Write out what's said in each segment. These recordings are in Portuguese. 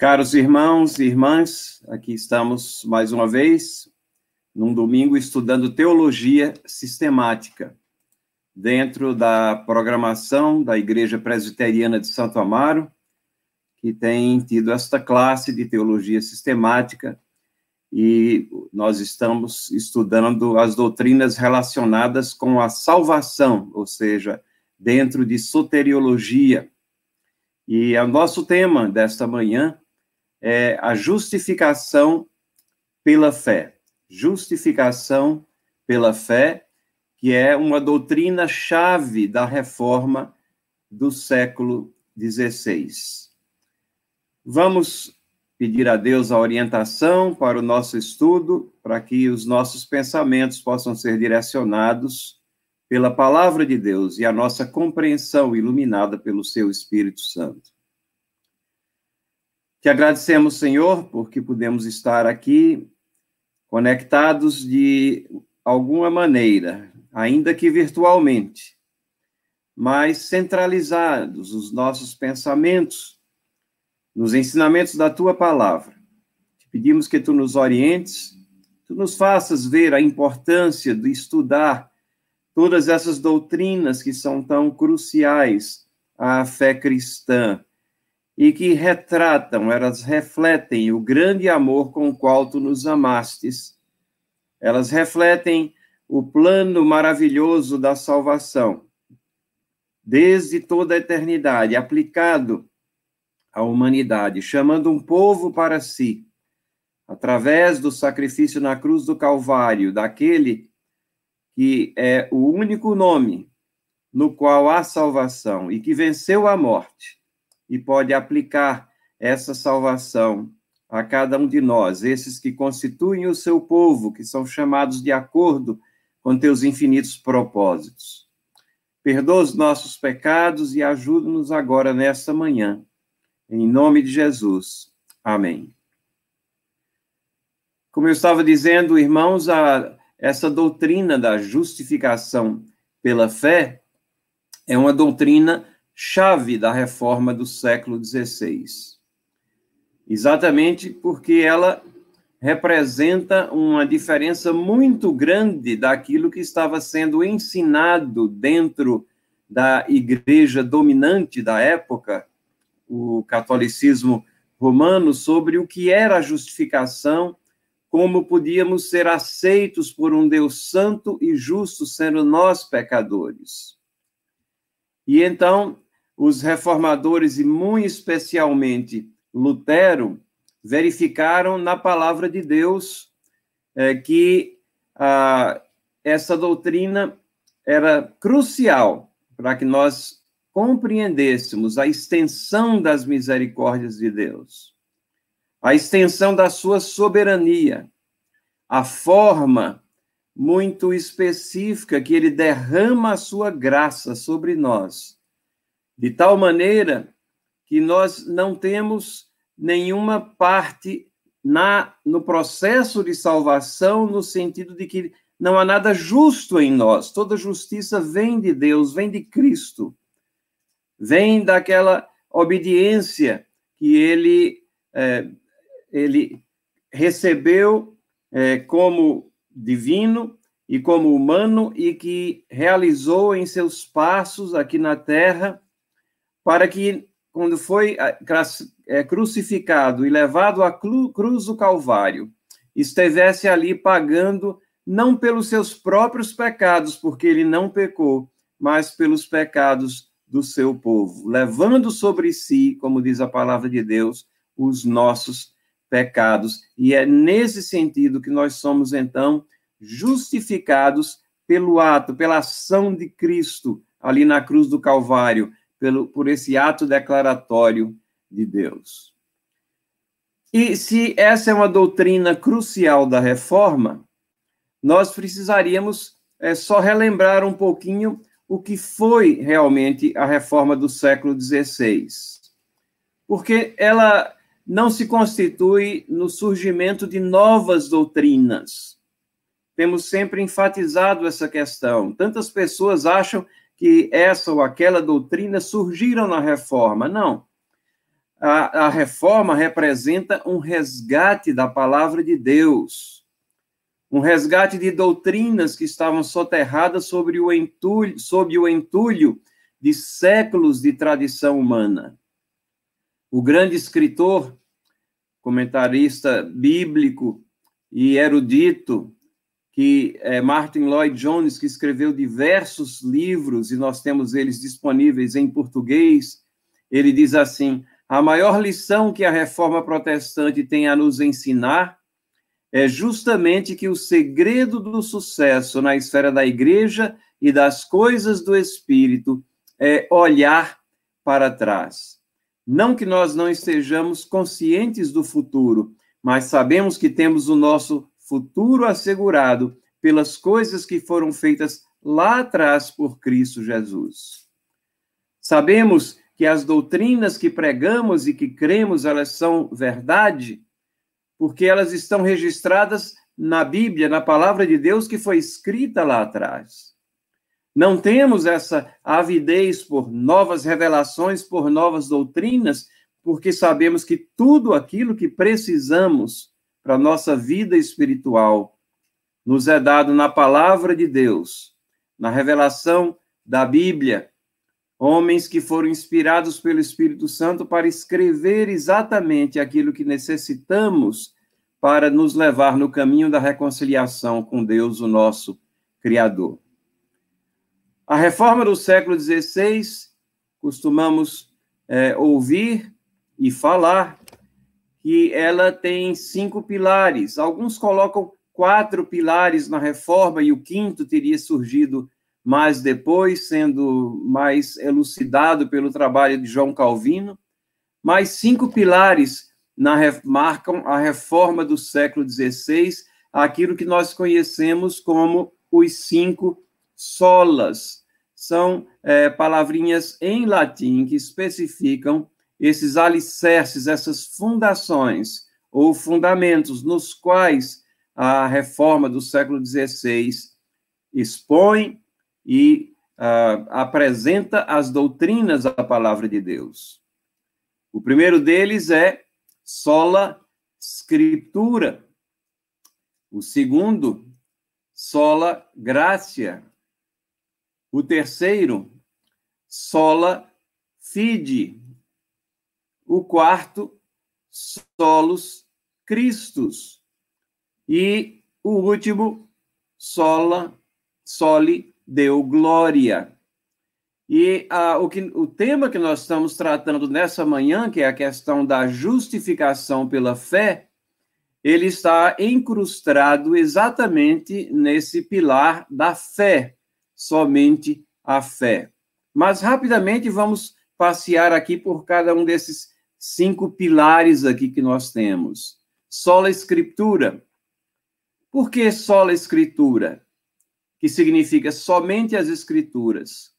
Caros irmãos e irmãs, aqui estamos mais uma vez, num domingo, estudando teologia sistemática, dentro da programação da Igreja Presbiteriana de Santo Amaro, que tem tido esta classe de teologia sistemática, e nós estamos estudando as doutrinas relacionadas com a salvação, ou seja, dentro de soteriologia. E o nosso tema desta manhã é a justificação pela fé. Justificação pela fé, que é uma doutrina chave da reforma do século XVI. Vamos pedir a Deus a orientação para o nosso estudo, para que os nossos pensamentos possam ser direcionados pela palavra de Deus e a nossa compreensão iluminada pelo seu Espírito Santo. Te agradecemos, Senhor, porque podemos estar aqui conectados de alguma maneira, ainda que virtualmente, mas centralizados os nossos pensamentos nos ensinamentos da tua palavra. Te pedimos que tu nos orientes, tu nos faças ver a importância de estudar todas essas doutrinas que são tão cruciais à fé cristã e que retratam, elas refletem o grande amor com o qual tu nos amastes. Elas refletem o plano maravilhoso da salvação, desde toda a eternidade, aplicado à humanidade, chamando um povo para si, através do sacrifício na cruz do Calvário, daquele que é o único nome no qual há salvação e que venceu a morte e pode aplicar essa salvação a cada um de nós, esses que constituem o seu povo, que são chamados de acordo com teus infinitos propósitos. Perdoa os nossos pecados e ajuda-nos agora nesta manhã. Em nome de Jesus. Amém. Como eu estava dizendo, irmãos, a, essa doutrina da justificação pela fé é uma doutrina chave da reforma do século XVI. Exatamente porque ela representa uma diferença muito grande daquilo que estava sendo ensinado dentro da igreja dominante da época, o catolicismo romano, sobre o que era a justificação, como podíamos ser aceitos por um Deus santo e justo, sendo nós pecadores. E então, os reformadores, e muito especialmente Lutero, verificaram na palavra de Deus é, que ah, essa doutrina era crucial para que nós compreendêssemos a extensão das misericórdias de Deus, a extensão da sua soberania, a forma muito específica que ele derrama a sua graça sobre nós de tal maneira que nós não temos nenhuma parte na no processo de salvação no sentido de que não há nada justo em nós. Toda justiça vem de Deus, vem de Cristo. Vem daquela obediência que ele é, ele recebeu é, como divino e como humano e que realizou em seus passos aqui na terra para que, quando foi eh, eh, crucificado e levado à cruz do Calvário, estivesse ali pagando não pelos seus próprios pecados, porque ele não pecou, mas pelos pecados do seu povo, levando sobre si, como diz a palavra de Deus, os nossos pecados. E é nesse sentido que nós somos, então, justificados pelo ato, pela ação de Cristo ali na cruz do Calvário, pelo, por esse ato declaratório de Deus. E se essa é uma doutrina crucial da reforma, nós precisaríamos é, só relembrar um pouquinho o que foi realmente a reforma do século XVI. Porque ela não se constitui no surgimento de novas doutrinas. Temos sempre enfatizado essa questão. Tantas pessoas acham que essa ou aquela doutrina surgiram na reforma. Não. a, a reforma representa um resgate da palavra de Deus, um resgate de doutrinas que estavam soterradas sobre o entulho, sob o entulho de séculos de tradição humana. O grande escritor, comentarista bíblico e erudito, que é Martin Lloyd Jones, que escreveu diversos livros, e nós temos eles disponíveis em português, ele diz assim: a maior lição que a reforma protestante tem a nos ensinar é justamente que o segredo do sucesso na esfera da igreja e das coisas do espírito é olhar para trás. Não que nós não estejamos conscientes do futuro, mas sabemos que temos o nosso futuro assegurado pelas coisas que foram feitas lá atrás por Cristo Jesus. Sabemos que as doutrinas que pregamos e que cremos, elas são verdade, porque elas estão registradas na Bíblia, na palavra de Deus que foi escrita lá atrás. Não temos essa avidez por novas revelações, por novas doutrinas, porque sabemos que tudo aquilo que precisamos para a nossa vida espiritual nos é dado na palavra de Deus, na revelação da Bíblia, homens que foram inspirados pelo Espírito Santo para escrever exatamente aquilo que necessitamos para nos levar no caminho da reconciliação com Deus, o nosso Criador. A reforma do século XVI, costumamos é, ouvir e falar que ela tem cinco pilares. Alguns colocam quatro pilares na reforma e o quinto teria surgido mais depois, sendo mais elucidado pelo trabalho de João Calvino, mas cinco pilares na, marcam a reforma do século XVI, aquilo que nós conhecemos como os cinco solas. São é, palavrinhas em latim que especificam esses alicerces, essas fundações ou fundamentos nos quais a reforma do século XVI expõe e uh, apresenta as doutrinas da palavra de Deus. O primeiro deles é sola scriptura. O segundo, sola gratia. O terceiro, sola fide. O quarto, solos Christus. E o último, sola, soli deu glória. E o, que, o tema que nós estamos tratando nessa manhã, que é a questão da justificação pela fé, ele está incrustado exatamente nesse pilar da fé, somente a fé. Mas rapidamente vamos passear aqui por cada um desses cinco pilares aqui que nós temos. Sola Escritura. Por que sola Escritura? que significa somente as Escrituras.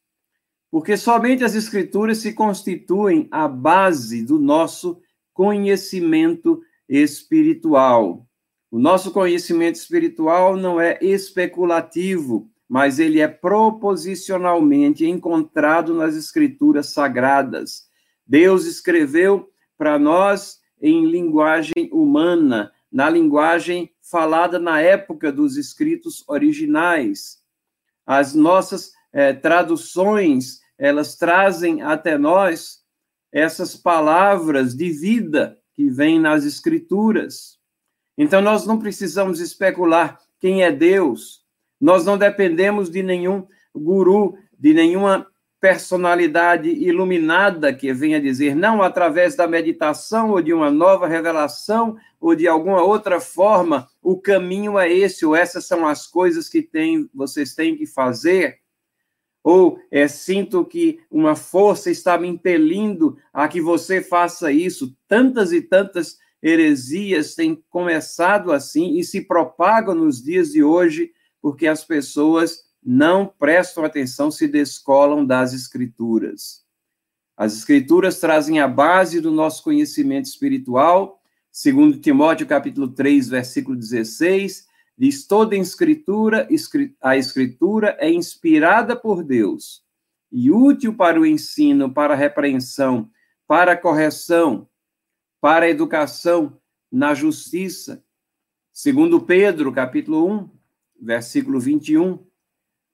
Porque somente as Escrituras se constituem a base do nosso conhecimento espiritual. O nosso conhecimento espiritual não é especulativo, mas ele é proposicionalmente encontrado nas Escrituras sagradas. Deus escreveu para nós em linguagem humana, na linguagem falada na época dos escritos originais. As nossas é, traduções, elas trazem até nós essas palavras de vida que vêm nas escrituras. Então, nós não precisamos especular quem é Deus, nós não dependemos de nenhum guru, de nenhuma personalidade iluminada que venha dizer, não através da meditação ou de uma nova revelação ou de alguma outra forma, o caminho é esse, ou essas são as coisas que tem, vocês têm que fazer, ou é, sinto que uma força está me impelindo a que você faça isso. Tantas e tantas heresias têm começado assim e se propagam nos dias de hoje, porque as pessoas não prestam atenção, se descolam das Escrituras. As Escrituras trazem a base do nosso conhecimento espiritual, segundo Timóteo capítulo 3, versículo 16, diz toda escritura, a escritura é inspirada por Deus e útil para o ensino, para a repreensão, para a correção, para a educação na justiça. Segundo Pedro, capítulo 1, versículo 21,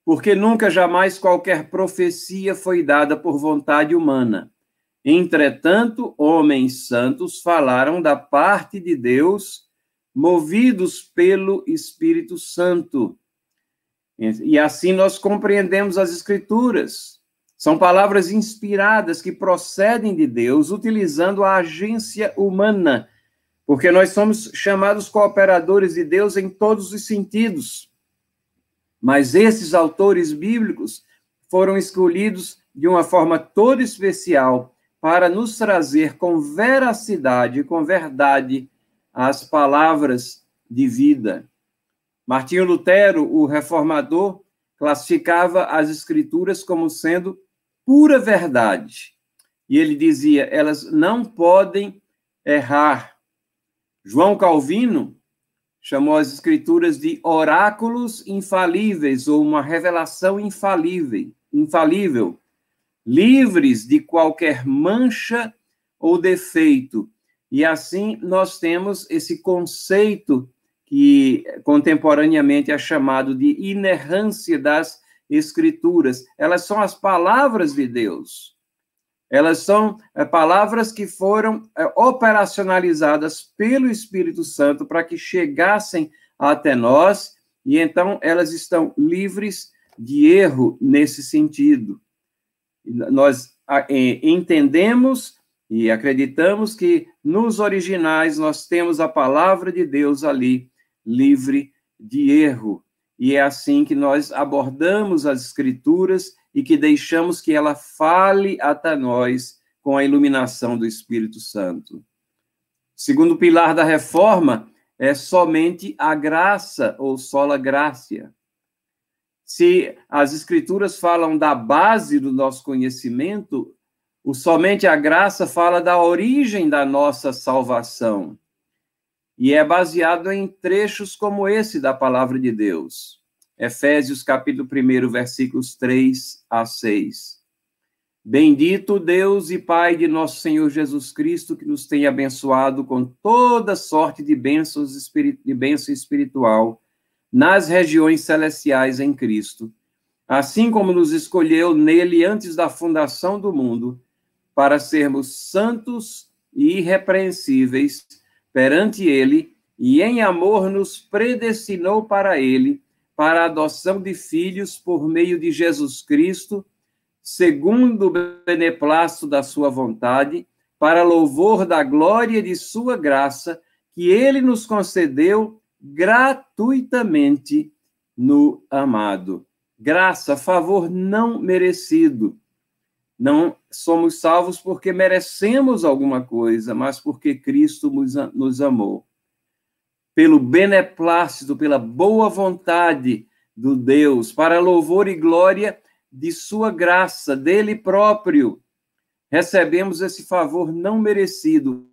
porque nunca jamais qualquer profecia foi dada por vontade humana. Entretanto, homens santos falaram da parte de Deus, movidos pelo Espírito Santo. E assim nós compreendemos as Escrituras. São palavras inspiradas que procedem de Deus, utilizando a agência humana, porque nós somos chamados cooperadores de Deus em todos os sentidos. Mas esses autores bíblicos foram escolhidos de uma forma toda especial para nos trazer com veracidade, com verdade, as palavras de vida. Martinho Lutero, o reformador, classificava as escrituras como sendo pura verdade. E ele dizia: elas não podem errar. João Calvino chamou as escrituras de oráculos infalíveis ou uma revelação infalível, infalível, livres de qualquer mancha ou defeito. E assim nós temos esse conceito que contemporaneamente é chamado de inerrância das escrituras, elas são as palavras de Deus. Elas são é, palavras que foram é, operacionalizadas pelo Espírito Santo para que chegassem até nós, e então elas estão livres de erro nesse sentido. Nós entendemos e acreditamos que nos originais nós temos a palavra de Deus ali, livre de erro. E é assim que nós abordamos as Escrituras e que deixamos que ela fale até nós com a iluminação do Espírito Santo. Segundo pilar da reforma é somente a graça ou sola graça. Se as escrituras falam da base do nosso conhecimento, o somente a graça fala da origem da nossa salvação e é baseado em trechos como esse da palavra de Deus. Efésios capítulo 1, versículos 3 a 6. Bendito Deus e Pai de nosso Senhor Jesus Cristo, que nos tem abençoado com toda sorte de bênçãos de bênção espiritual nas regiões celestiais em Cristo, assim como nos escolheu nele antes da fundação do mundo, para sermos santos e irrepreensíveis perante ele e em amor nos predestinou para ele, para a adoção de filhos por meio de Jesus Cristo, segundo o beneplácito da sua vontade, para louvor da glória de sua graça, que ele nos concedeu gratuitamente no amado. Graça, favor não merecido. Não somos salvos porque merecemos alguma coisa, mas porque Cristo nos amou. Pelo beneplácito, pela boa vontade do Deus, para louvor e glória de sua graça, dele próprio, recebemos esse favor não merecido.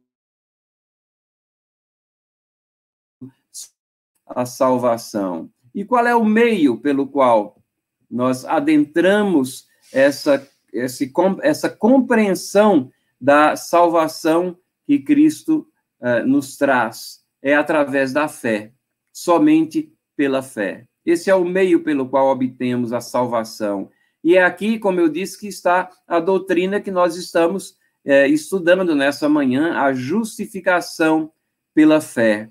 A salvação. E qual é o meio pelo qual nós adentramos essa esse, essa compreensão da salvação que Cristo uh, nos traz. É através da fé, somente pela fé. Esse é o meio pelo qual obtemos a salvação. E é aqui, como eu disse, que está a doutrina que nós estamos é, estudando nessa manhã, a justificação pela fé.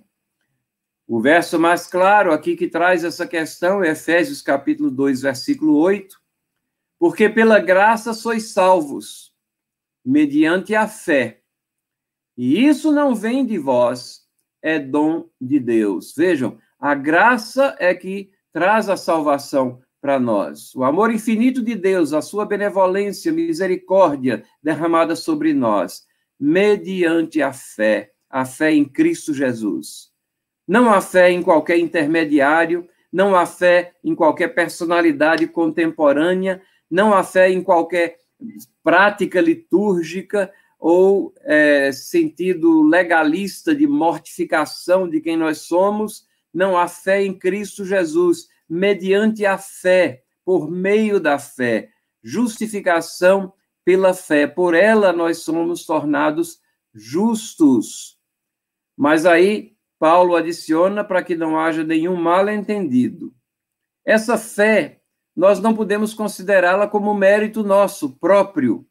O verso mais claro aqui que traz essa questão é Efésios capítulo 2, versículo 8, porque pela graça sois salvos, mediante a fé. E isso não vem de vós, é dom de Deus. Vejam, a graça é que traz a salvação para nós. O amor infinito de Deus, a sua benevolência, misericórdia derramada sobre nós, mediante a fé, a fé em Cristo Jesus. Não há fé em qualquer intermediário, não há fé em qualquer personalidade contemporânea, não há fé em qualquer prática litúrgica ou é, sentido legalista de mortificação de quem nós somos, não há fé em Cristo Jesus, mediante a fé, por meio da fé, justificação pela fé, por ela nós somos tornados justos. Mas aí Paulo adiciona para que não haja nenhum mal-entendido. Essa fé, nós não podemos considerá-la como mérito nosso próprio.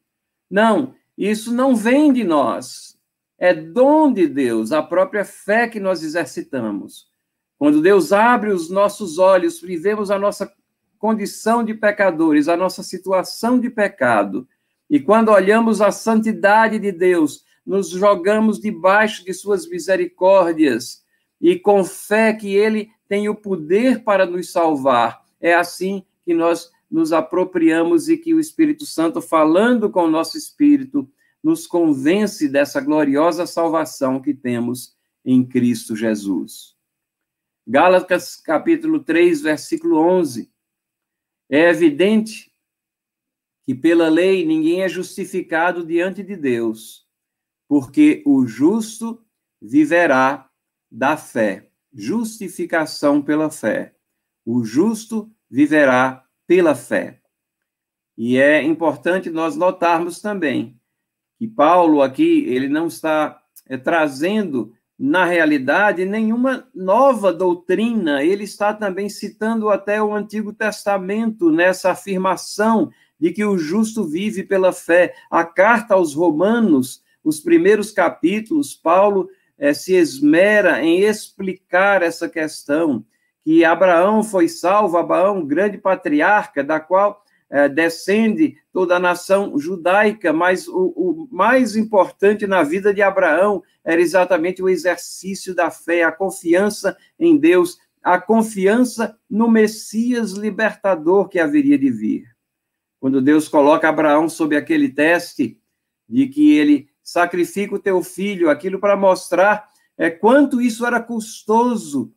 Não, isso não vem de nós. É dom de Deus, a própria fé que nós exercitamos. Quando Deus abre os nossos olhos e vemos a nossa condição de pecadores, a nossa situação de pecado, e quando olhamos a santidade de Deus, nos jogamos debaixo de suas misericórdias e com fé que ele tem o poder para nos salvar. É assim que nós nos apropriamos e que o Espírito Santo, falando com o nosso espírito, nos convence dessa gloriosa salvação que temos em Cristo Jesus. Gálatas capítulo 3, versículo 11. É evidente que pela lei ninguém é justificado diante de Deus, porque o justo viverá da fé. Justificação pela fé. O justo viverá pela fé. E é importante nós notarmos também que Paulo aqui, ele não está é, trazendo na realidade, nenhuma nova doutrina. Ele está também citando até o Antigo Testamento nessa afirmação de que o justo vive pela fé. A carta aos Romanos, os primeiros capítulos, Paulo eh, se esmera em explicar essa questão, que Abraão foi salvo, Abraão, grande patriarca, da qual é, descende toda a nação judaica, mas o, o, mais importante na vida de Abraão era exatamente o exercício da fé, a confiança em Deus, a confiança no Messias libertador que haveria de vir. Quando Deus coloca Abraão sob aquele teste de que ele sacrifica o teu filho, aquilo para mostrar é quanto isso era custoso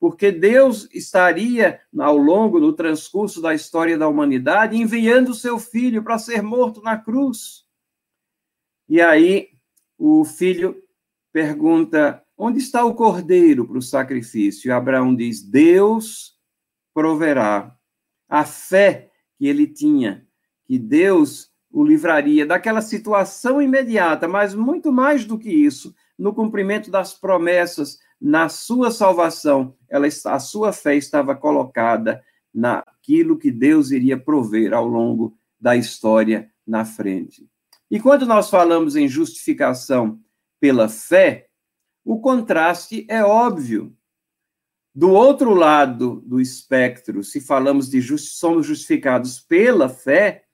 porque Deus estaria, ao longo do transcurso da história da humanidade, enviando o seu filho para ser morto na cruz. E aí o filho pergunta: onde está o cordeiro para o sacrifício? E Abraão diz: Deus proverá. A fé que ele tinha, que Deus o livraria daquela situação imediata, mas muito mais do que isso, no cumprimento das promessas na sua salvação, ela, a sua fé estava colocada naquilo que Deus iria prover ao longo da história na frente. E quando nós falamos em justificação pela fé, o contraste é óbvio. Do outro lado do espectro, se falamos de just, somos justificados pela fé,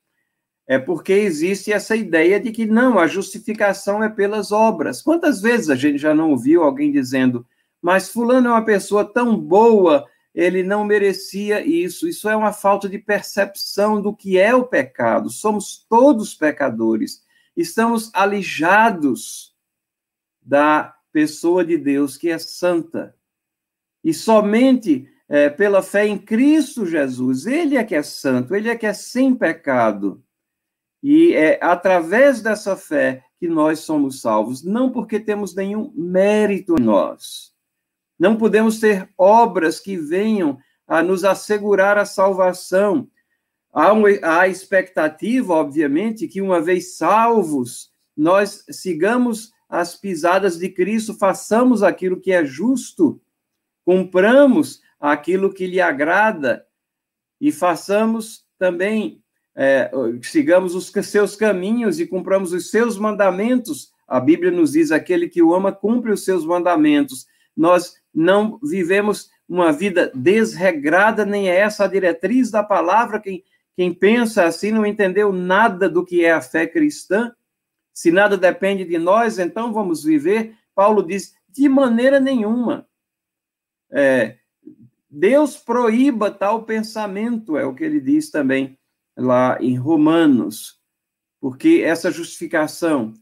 é porque existe essa ideia de que não, a justificação é pelas obras. Quantas vezes a gente já não ouviu alguém dizendo, mas Fulano é uma pessoa tão boa, ele não merecia isso. Isso é uma falta de percepção do que é o pecado. Somos todos pecadores. Estamos alijados da pessoa de Deus que é santa. E somente é, pela fé em Cristo Jesus, Ele é que é santo, Ele é que é sem pecado. E é através dessa fé que nós somos salvos, não porque temos nenhum mérito em nós, não podemos ter obras que venham a nos assegurar a salvação. Há, a expectativa, obviamente, que uma vez salvos, nós sigamos as pisadas de Cristo, façamos aquilo que é justo, cumpramos aquilo que lhe agrada e façamos também, é, sigamos os seus caminhos e cumpramos os seus mandamentos. A Bíblia nos diz: aquele que o ama cumpre os seus mandamentos. Nós não vivemos uma vida desregrada, nem é essa a diretriz da palavra. Quem, quem pensa assim não entendeu nada do que é a fé cristã. Se nada depende de nós, então vamos viver. Paulo diz: de maneira nenhuma. É, Deus proíba tal pensamento, é o que ele diz também lá em Romanos, porque essa justificação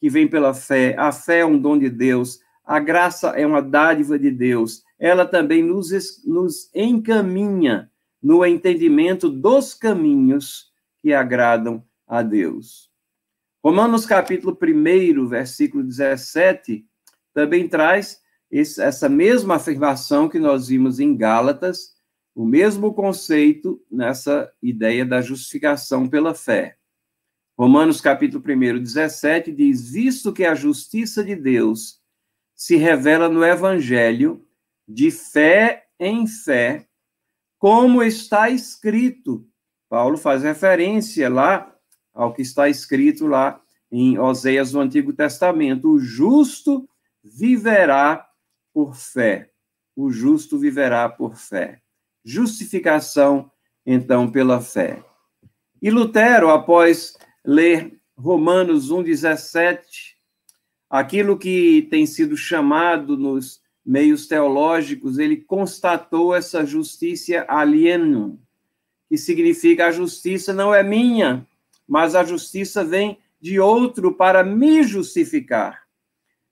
que vem pela fé, a fé é um dom de Deus, a graça é uma dádiva de Deus. Ela também nos, nos encaminha no entendimento dos caminhos que agradam a Deus. Romanos capítulo 1, versículo 17, também traz esse, essa mesma afirmação que nós vimos em Gálatas, o mesmo conceito nessa ideia da justificação pela fé. Romanos capítulo 1, 17 diz: Visto que a justiça de Deus se revela no Evangelho, de fé em fé, como está escrito. Paulo faz referência lá ao que está escrito lá em Oséias do Antigo Testamento: o justo viverá por fé. O justo viverá por fé. Justificação, então, pela fé. E Lutero, após ler Romanos 1,17, aquilo que tem sido chamado nos meios teológicos, ele constatou essa justiça alienum, que significa a justiça não é minha, mas a justiça vem de outro para me justificar.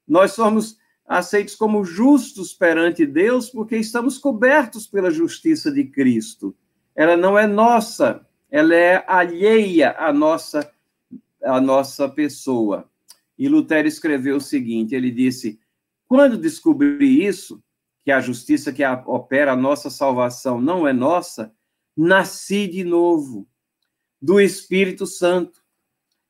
Nós somos aceitos como justos perante Deus porque estamos cobertos pela justiça de Cristo. Ela não é nossa, ela é alheia à nossa à nossa pessoa. E Lutero escreveu o seguinte, ele disse: "Quando descobri isso, que a justiça que opera a nossa salvação não é nossa, nasci de novo do Espírito Santo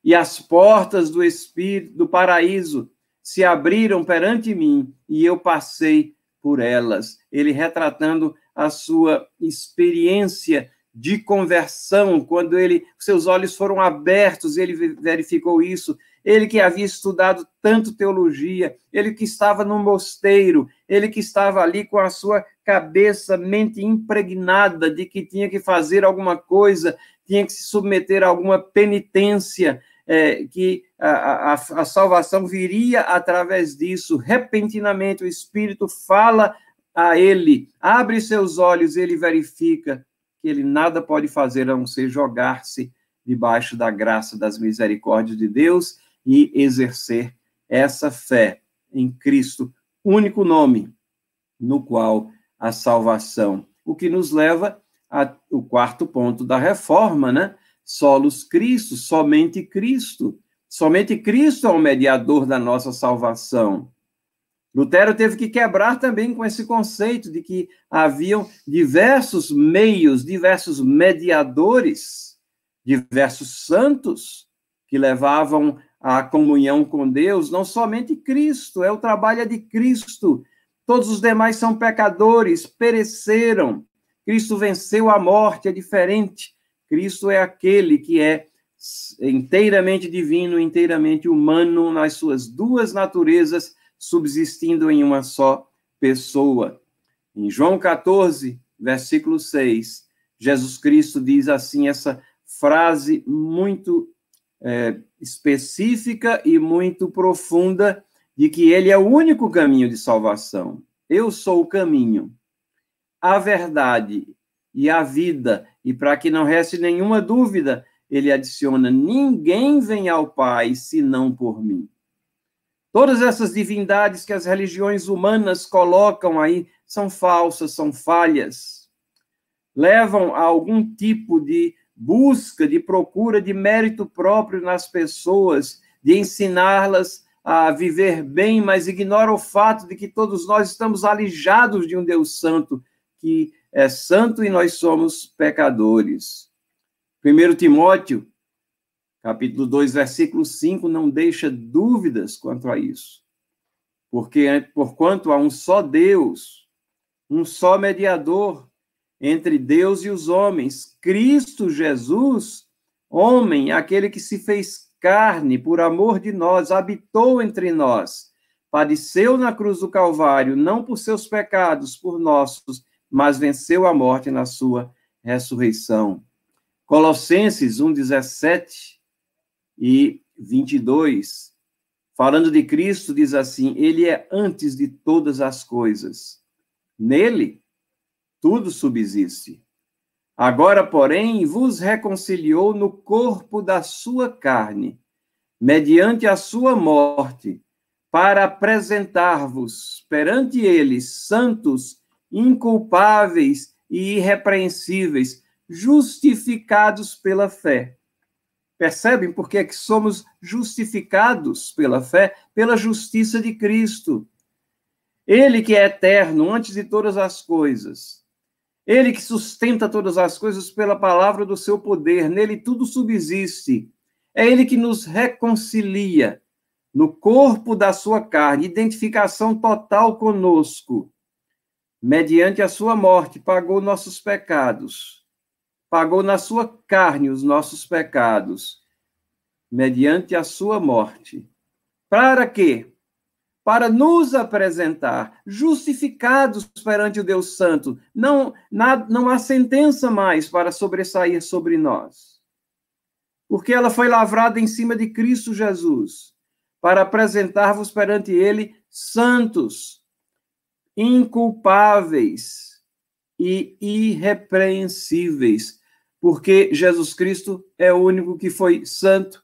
e as portas do Espírito, do paraíso, se abriram perante mim e eu passei por elas. Ele retratando a sua experiência de conversão, quando ele seus olhos foram abertos, ele verificou isso. Ele que havia estudado tanto teologia, ele que estava no mosteiro, ele que estava ali com a sua cabeça, mente impregnada de que tinha que fazer alguma coisa, tinha que se submeter a alguma penitência, é, que a, a, a salvação viria através disso. Repentinamente, o Espírito fala a ele, abre seus olhos ele verifica que ele nada pode fazer a não ser jogar-se debaixo da graça, das misericórdias de Deus e exercer essa fé em Cristo, único nome no qual a salvação. O que nos leva ao quarto ponto da reforma, né? solos Cristo, somente Cristo. Somente Cristo é o mediador da nossa salvação. Lutero teve que quebrar também com esse conceito de que haviam diversos meios, diversos mediadores, diversos santos que levavam a comunhão com Deus, não somente Cristo, é o trabalho de Cristo. Todos os demais são pecadores, pereceram. Cristo venceu a morte, é diferente. Cristo é aquele que é inteiramente divino, inteiramente humano, nas suas duas naturezas, subsistindo em uma só pessoa. Em João 14, versículo 6, Jesus Cristo diz assim essa frase muito é, específica e muito profunda de que ele é o único caminho de salvação. Eu sou o caminho, a verdade e a vida. E para que não reste nenhuma dúvida, ele adiciona: ninguém vem ao Pai senão por mim. Todas essas divindades que as religiões humanas colocam aí são falsas, são falhas. Levam a algum tipo de busca, de procura de mérito próprio nas pessoas, de ensiná-las a viver bem, mas ignora o fato de que todos nós estamos alijados de um Deus Santo que é santo e nós somos pecadores. 1 Timóteo, capítulo 2, versículo 5, não deixa dúvidas quanto a isso. Porque, porquanto há um só Deus, um só mediador entre Deus e os homens, Cristo Jesus, homem, aquele que se fez carne por amor de nós, habitou entre nós, padeceu na cruz do Calvário, não por seus pecados, por nossos, mas venceu a morte na sua ressurreição. Colossenses 1, 17 e 22, falando de Cristo, diz assim: Ele é antes de todas as coisas. Nele, tudo subsiste. Agora, porém, vos reconciliou no corpo da sua carne, mediante a sua morte, para apresentar-vos perante ele santos inculpáveis e irrepreensíveis, justificados pela fé. Percebem por que, é que somos justificados pela fé? Pela justiça de Cristo. Ele que é eterno antes de todas as coisas. Ele que sustenta todas as coisas pela palavra do seu poder. Nele tudo subsiste. É ele que nos reconcilia no corpo da sua carne, identificação total conosco. Mediante a sua morte, pagou nossos pecados. Pagou na sua carne os nossos pecados. Mediante a sua morte. Para quê? Para nos apresentar justificados perante o Deus Santo. Não, não há sentença mais para sobressair sobre nós. Porque ela foi lavrada em cima de Cristo Jesus para apresentar-vos perante ele santos, inculpáveis e irrepreensíveis, porque Jesus Cristo é o único que foi santo,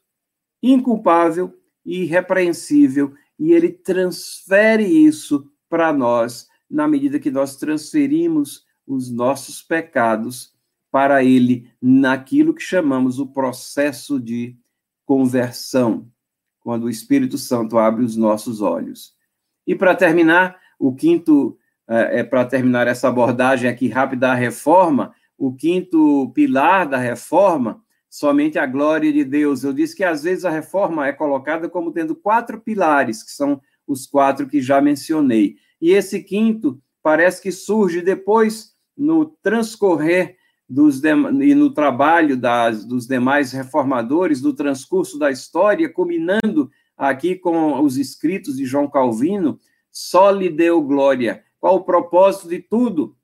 inculpável e irrepreensível, e ele transfere isso para nós na medida que nós transferimos os nossos pecados para ele naquilo que chamamos o processo de conversão quando o Espírito Santo abre os nossos olhos. E para terminar, o quinto, é, é para terminar essa abordagem aqui rápida da reforma, o quinto pilar da reforma, somente a glória de Deus. Eu disse que às vezes a reforma é colocada como tendo quatro pilares, que são os quatro que já mencionei. E esse quinto parece que surge depois no transcorrer dos e no trabalho das, dos demais reformadores do transcurso da história, culminando aqui com os escritos de João Calvino, só lhe deu glória. Qual o propósito de tudo?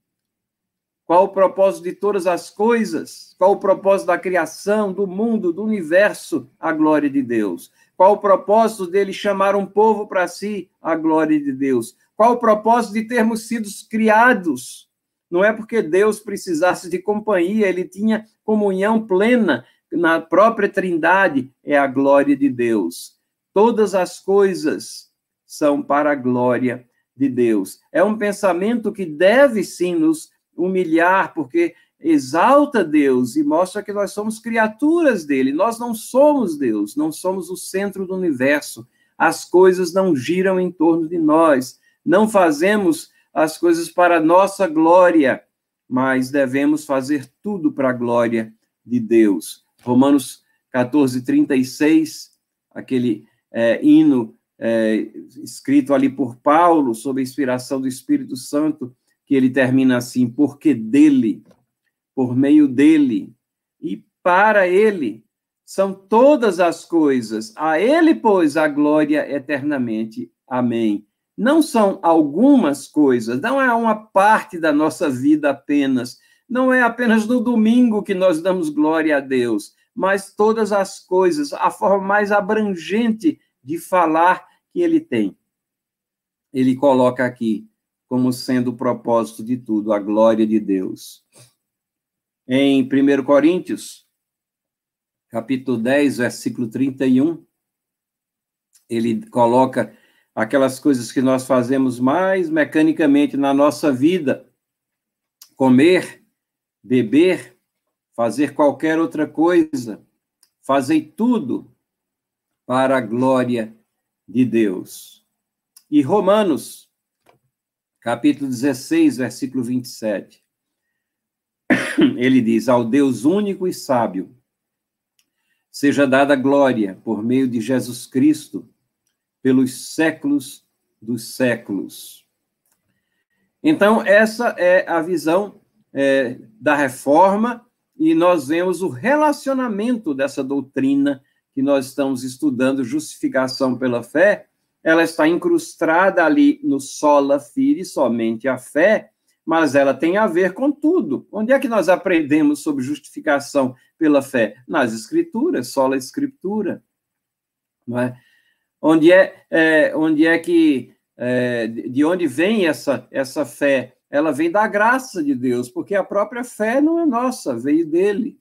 Qual o propósito de todas as coisas? Qual o propósito da criação, do mundo, do universo? A glória de Deus. Qual o propósito dele chamar um povo para si? A glória de Deus. Qual o propósito de termos sido criados? Não é porque Deus precisasse de companhia, ele tinha comunhão plena na própria Trindade, é a glória de Deus. Todas as coisas são para a glória de Deus. É um pensamento que deve sim nos humilhar, porque exalta Deus e mostra que nós somos criaturas dele. Nós não somos Deus, não somos o centro do universo. As coisas não giram em torno de nós. Não fazemos as coisas para nossa glória, mas devemos fazer tudo para a glória de Deus. Romanos 14, 36, aquele é, hino é, escrito ali por Paulo, sob a inspiração do Espírito Santo, que ele termina assim: porque dele, por meio dele e para ele são todas as coisas, a ele, pois, a glória eternamente. Amém não são algumas coisas, não é uma parte da nossa vida apenas, não é apenas no domingo que nós damos glória a Deus, mas todas as coisas, a forma mais abrangente de falar que ele tem. Ele coloca aqui como sendo o propósito de tudo, a glória de Deus. Em 1 Coríntios, capítulo 10, versículo 31, ele coloca aquelas coisas que nós fazemos mais mecanicamente na nossa vida, comer, beber, fazer qualquer outra coisa, fazer tudo para a glória de Deus. E Romanos, capítulo 16, versículo 27. Ele diz: Ao Deus único e sábio, seja dada glória por meio de Jesus Cristo pelos séculos dos séculos. Então, essa é a visão é, da reforma, e nós vemos o relacionamento dessa doutrina que nós estamos estudando, justificação pela fé, ela está incrustada ali no sola fide, somente a fé, mas ela tem a ver com tudo. Onde é que nós aprendemos sobre justificação pela fé? Nas escrituras, sola escritura. Não é? onde é, é onde é que é, de onde vem essa essa fé? Ela vem da graça de Deus, porque a própria fé não é nossa, veio dele,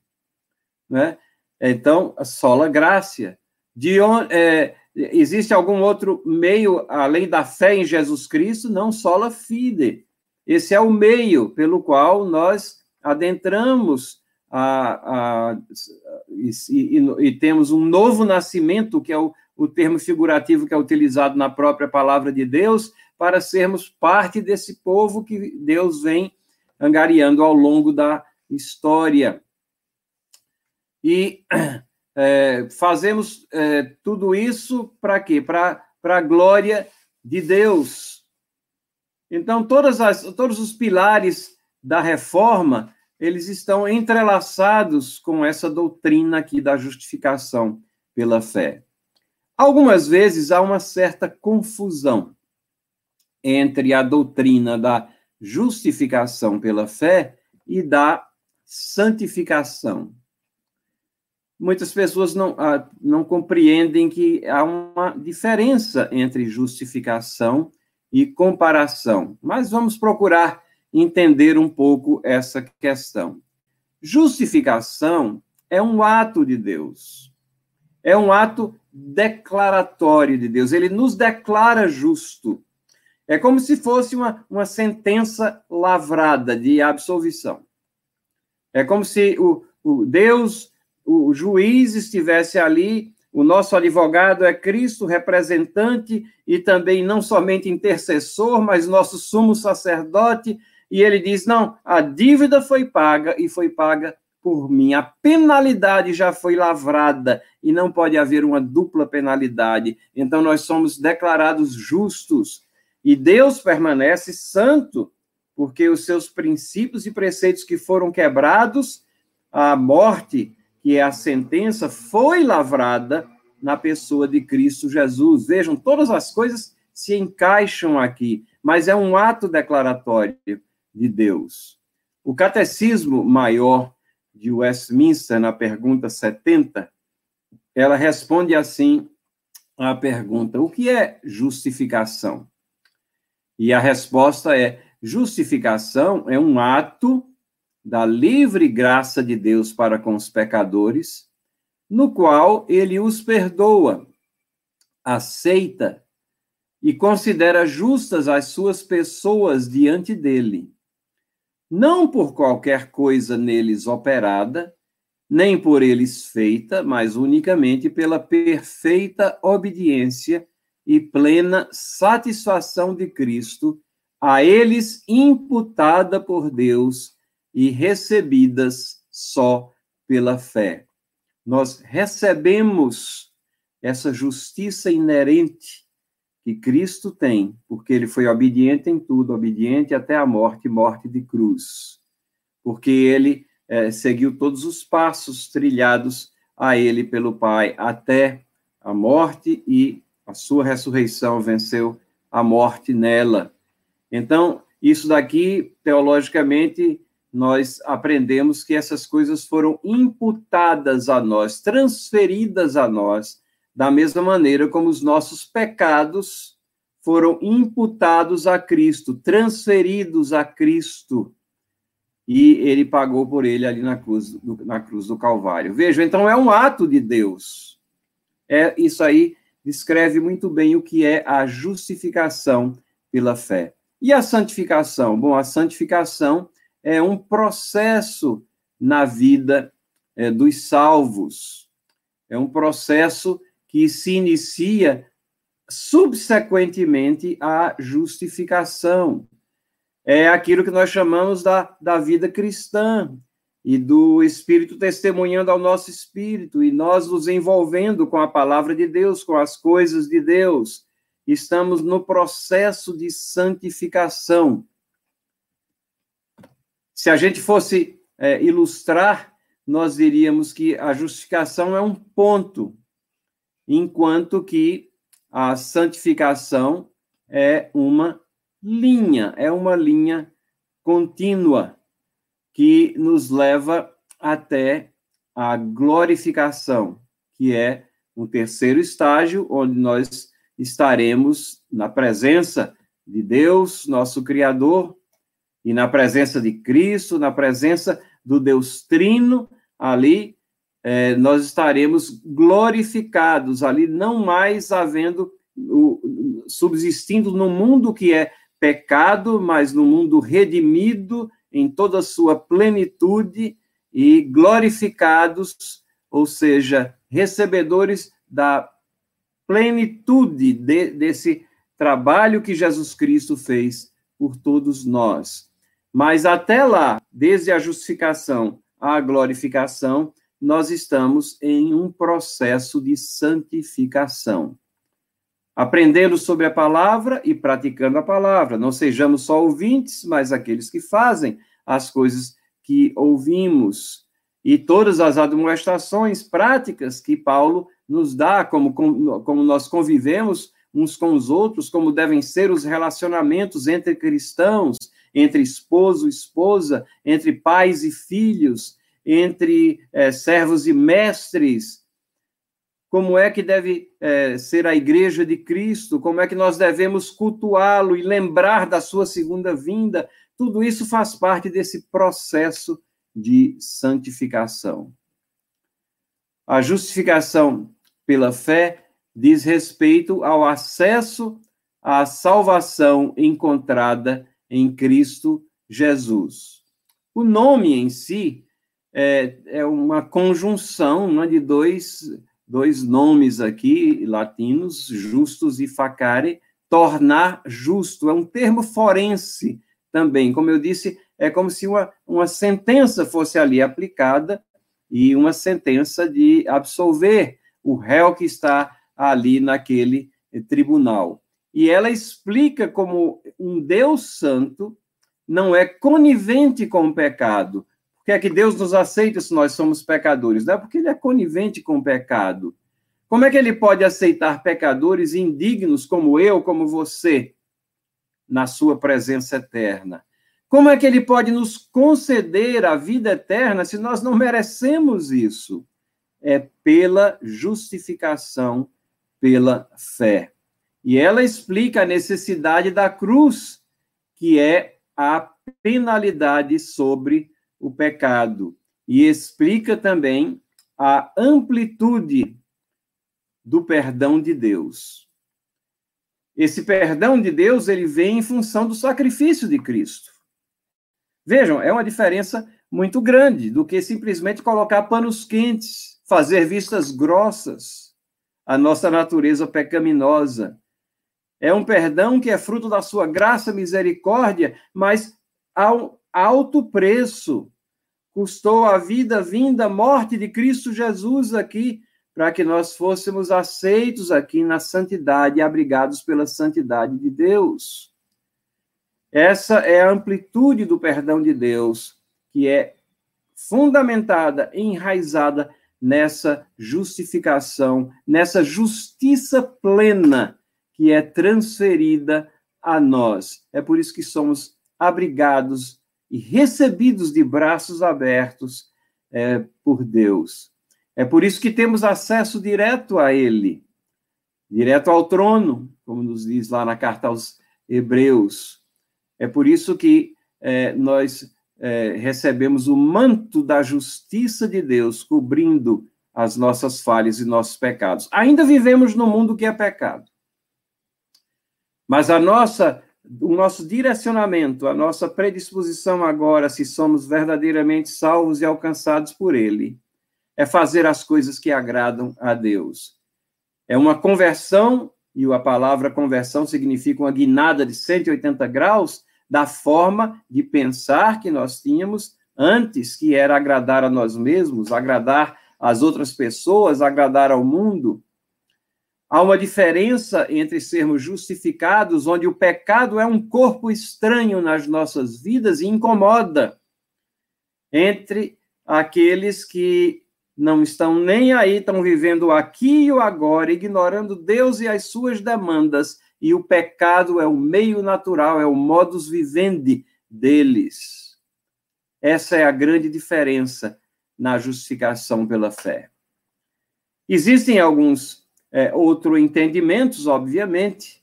né? Então, sola graça. De onde é, existe algum outro meio além da fé em Jesus Cristo? Não, sola fide. Esse é o meio pelo qual nós adentramos a, a, e, e, e, temos um novo nascimento, que é o, o termo figurativo que é utilizado na própria palavra de Deus, para sermos parte desse povo que Deus vem angariando ao longo da história. E é, fazemos é, tudo isso para quê? Para a glória de Deus. Então, todas as, todos os pilares da reforma, eles estão entrelaçados com essa doutrina aqui da justificação pela fé. Algumas vezes há uma certa confusão entre a doutrina da justificação pela fé e da santificação. Muitas pessoas não, ah, não compreendem que há uma diferença entre justificação e comparação, mas vamos procurar entender um pouco essa questão. Justificação é um ato de Deus, é um ato declaratório de Deus, ele nos declara justo. É como se fosse uma, uma sentença lavrada de absolvição. É como se o, o Deus, o juiz, estivesse ali, o nosso advogado é Cristo, representante e também não somente intercessor, mas nosso sumo sacerdote, e ele diz: não, a dívida foi paga e foi paga por mim. A penalidade já foi lavrada e não pode haver uma dupla penalidade. Então nós somos declarados justos e Deus permanece santo, porque os seus princípios e preceitos que foram quebrados, a morte, que é a sentença, foi lavrada na pessoa de Cristo Jesus. Vejam, todas as coisas se encaixam aqui, mas é um ato declaratório de Deus. O Catecismo Maior de Westminster, na pergunta 70, ela responde assim à pergunta: o que é justificação? E a resposta é: justificação é um ato da livre graça de Deus para com os pecadores, no qual ele os perdoa, aceita e considera justas as suas pessoas diante dele. Não por qualquer coisa neles operada, nem por eles feita, mas unicamente pela perfeita obediência e plena satisfação de Cristo, a eles imputada por Deus e recebidas só pela fé. Nós recebemos essa justiça inerente que Cristo tem, porque ele foi obediente em tudo, obediente até a morte, morte de cruz. Porque ele é, seguiu todos os passos trilhados a ele pelo Pai até a morte e a sua ressurreição venceu a morte nela. Então, isso daqui, teologicamente, nós aprendemos que essas coisas foram imputadas a nós, transferidas a nós, da mesma maneira como os nossos pecados foram imputados a Cristo, transferidos a Cristo, e ele pagou por ele ali na cruz, na cruz do Calvário. Veja, então é um ato de Deus. É isso aí descreve muito bem o que é a justificação pela fé. E a santificação? Bom, a santificação é um processo na vida é, dos salvos. É um processo que se inicia subsequentemente à justificação. É aquilo que nós chamamos da, da vida cristã e do Espírito testemunhando ao nosso espírito e nós nos envolvendo com a palavra de Deus, com as coisas de Deus. Estamos no processo de santificação. Se a gente fosse é, ilustrar, nós diríamos que a justificação é um ponto enquanto que a santificação é uma linha, é uma linha contínua que nos leva até a glorificação, que é um terceiro estágio, onde nós estaremos na presença de Deus, nosso Criador, e na presença de Cristo, na presença do Deus Trino, ali é, nós estaremos glorificados ali, não mais havendo, o, subsistindo no mundo que é pecado, mas no mundo redimido em toda a sua plenitude e glorificados, ou seja, recebedores da plenitude de, desse trabalho que Jesus Cristo fez por todos nós. Mas até lá, desde a justificação à glorificação, nós estamos em um processo de santificação. Aprendendo sobre a palavra e praticando a palavra. Não sejamos só ouvintes, mas aqueles que fazem as coisas que ouvimos. E todas as admoestações práticas que Paulo nos dá, como, como, nós convivemos uns com os outros, como devem ser os relacionamentos entre cristãos, entre esposo e esposa, entre pais e filhos, entre é, servos e mestres, como é que deve é, ser a igreja de Cristo, como é que nós devemos cultuá-lo e lembrar da sua segunda vinda, tudo isso faz parte desse processo de santificação. A justificação pela fé diz respeito ao acesso à salvação encontrada em Cristo Jesus. O nome em si é, é uma conjunção né, de dois, dois nomes aqui latinos, justus e facare, tornar justo, é um termo forense também. Como eu disse, é como se uma, uma sentença fosse ali aplicada e uma sentença de absolver o réu que está ali naquele tribunal. E ela explica como um Deus santo não é conivente com o pecado, que é que Deus nos aceita se nós somos pecadores? Não é porque ele é conivente com o pecado. Como é que ele pode aceitar pecadores indignos como eu, como você, na sua presença eterna? Como é que ele pode nos conceder a vida eterna se nós não merecemos isso? É pela justificação, pela fé. E ela explica a necessidade da cruz, que é a penalidade sobre o pecado e explica também a amplitude do perdão de Deus. Esse perdão de Deus, ele vem em função do sacrifício de Cristo. Vejam, é uma diferença muito grande do que simplesmente colocar panos quentes, fazer vistas grossas à nossa natureza pecaminosa. É um perdão que é fruto da sua graça, misericórdia, mas ao alto preço. Custou a vida, vinda, morte de Cristo Jesus aqui, para que nós fôssemos aceitos aqui na santidade, abrigados pela santidade de Deus. Essa é a amplitude do perdão de Deus, que é fundamentada, enraizada nessa justificação, nessa justiça plena que é transferida a nós. É por isso que somos abrigados e recebidos de braços abertos é, por Deus. É por isso que temos acesso direto a Ele, direto ao trono, como nos diz lá na carta aos Hebreus. É por isso que é, nós é, recebemos o manto da justiça de Deus cobrindo as nossas falhas e nossos pecados. Ainda vivemos no mundo que é pecado. Mas a nossa o nosso direcionamento, a nossa predisposição agora, se somos verdadeiramente salvos e alcançados por Ele, é fazer as coisas que agradam a Deus. É uma conversão, e a palavra conversão significa uma guinada de 180 graus da forma de pensar que nós tínhamos antes, que era agradar a nós mesmos, agradar as outras pessoas, agradar ao mundo. Há uma diferença entre sermos justificados, onde o pecado é um corpo estranho nas nossas vidas e incomoda, entre aqueles que não estão nem aí, estão vivendo aqui e o agora, ignorando Deus e as suas demandas, e o pecado é o meio natural, é o modus vivendi deles. Essa é a grande diferença na justificação pela fé. Existem alguns é, outro entendimentos, obviamente,